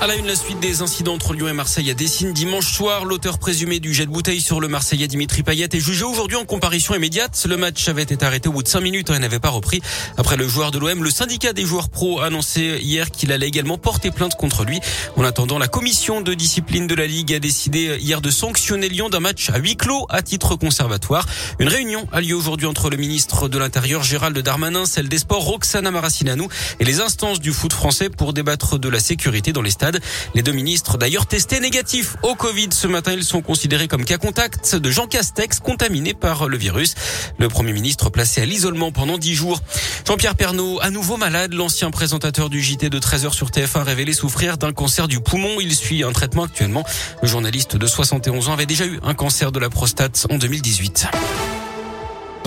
À la une, la suite des incidents entre Lyon et Marseille à Dessine dimanche soir. L'auteur présumé du jet de bouteille sur le Marseillais Dimitri Payet est jugé aujourd'hui en comparution immédiate. Le match avait été arrêté au bout de 5 minutes et n'avait pas repris. Après le joueur de l'OM, le syndicat des joueurs pro a annoncé hier qu'il allait également porter plainte contre lui. En attendant, la commission de discipline de la Ligue a décidé hier de sanctionner Lyon d'un match à huis clos à titre conservatoire. Une réunion a lieu aujourd'hui entre le ministre de l'Intérieur Gérald Darmanin, celle des Sports Roxana Maracineanu et les instances du foot français pour débattre de la sécurité dans les stades. Les deux ministres, d'ailleurs testés négatifs au Covid ce matin, ils sont considérés comme cas contact de Jean Castex contaminé par le virus. Le Premier ministre placé à l'isolement pendant dix jours. Jean-Pierre Pernaud, à nouveau malade, l'ancien présentateur du JT de 13h sur TF1 révélé souffrir d'un cancer du poumon. Il suit un traitement actuellement. Le journaliste de 71 ans avait déjà eu un cancer de la prostate en 2018.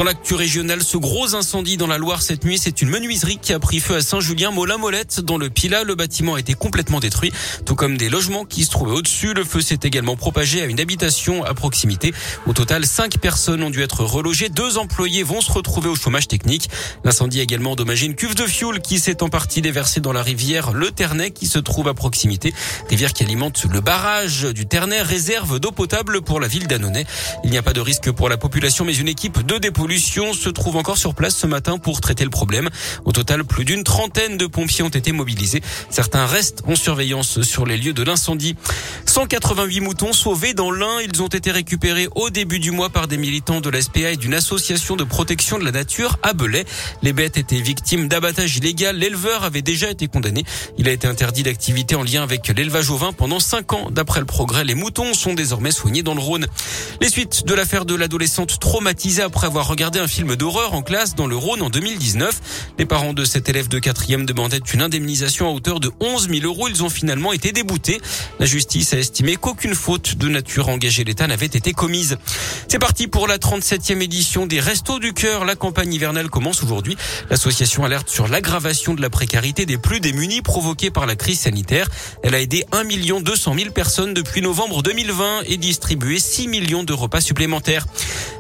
Dans l'actu régionale, ce gros incendie dans la Loire cette nuit, c'est une menuiserie qui a pris feu à Saint-Julien-Molin-Molette. Dans le Pila, le bâtiment a été complètement détruit, tout comme des logements qui se trouvaient au-dessus. Le feu s'est également propagé à une habitation à proximité. Au total, cinq personnes ont dû être relogées. Deux employés vont se retrouver au chômage technique. L'incendie a également endommagé une cuve de fioul qui s'est en partie déversée dans la rivière Le Ternay qui se trouve à proximité. Rivière qui alimente le barrage du Ternay, réserve d'eau potable pour la ville d'Annonay. Il n'y a pas de risque pour la population, mais une équipe de se trouve encore sur place ce matin pour traiter le problème. Au total, plus d'une trentaine de pompiers ont été mobilisés. Certains restent en surveillance sur les lieux de l'incendie. 188 moutons sauvés dans l'Ain. Ils ont été récupérés au début du mois par des militants de la SPA et d'une association de protection de la nature à Belay. Les bêtes étaient victimes d'abattage illégal. L'éleveur avait déjà été condamné. Il a été interdit d'activité en lien avec l'élevage au vin pendant 5 ans. D'après le progrès, les moutons sont désormais soignés dans le Rhône. Les suites de l'affaire de l'adolescente traumatisée après avoir regardé un film d'horreur en classe dans le Rhône en 2019. Les parents de cet élève de quatrième demandaient une indemnisation à hauteur de 11 000 euros. Ils ont finalement été déboutés. La justice a estimé qu'aucune faute de nature engagée l'État n'avait été commise. C'est parti pour la 37e édition des Restos du Cœur. La campagne hivernale commence aujourd'hui. L'association alerte sur l'aggravation de la précarité des plus démunis provoquée par la crise sanitaire. Elle a aidé 1 200 000 personnes depuis novembre 2020 et distribué 6 millions de repas supplémentaires.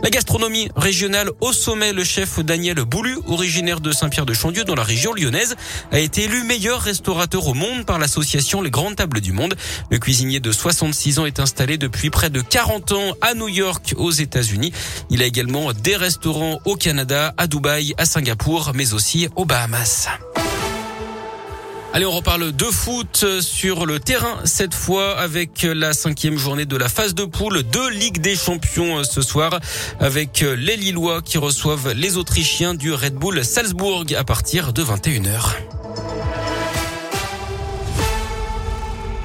La gastronomie régionale au sommet, le chef Daniel Boulu, originaire de Saint-Pierre-de-Chandieu dans la région lyonnaise, a été élu meilleur restaurateur au monde par l'association Les Grandes Tables du Monde. Le cuisinier de 66 ans est installé depuis près de 40 ans à New York, aux États-Unis. Il a également des restaurants au Canada, à Dubaï, à Singapour, mais aussi aux Bahamas. Allez, on reparle de foot sur le terrain cette fois avec la cinquième journée de la phase de poule de Ligue des Champions ce soir avec les Lillois qui reçoivent les Autrichiens du Red Bull Salzbourg à partir de 21h.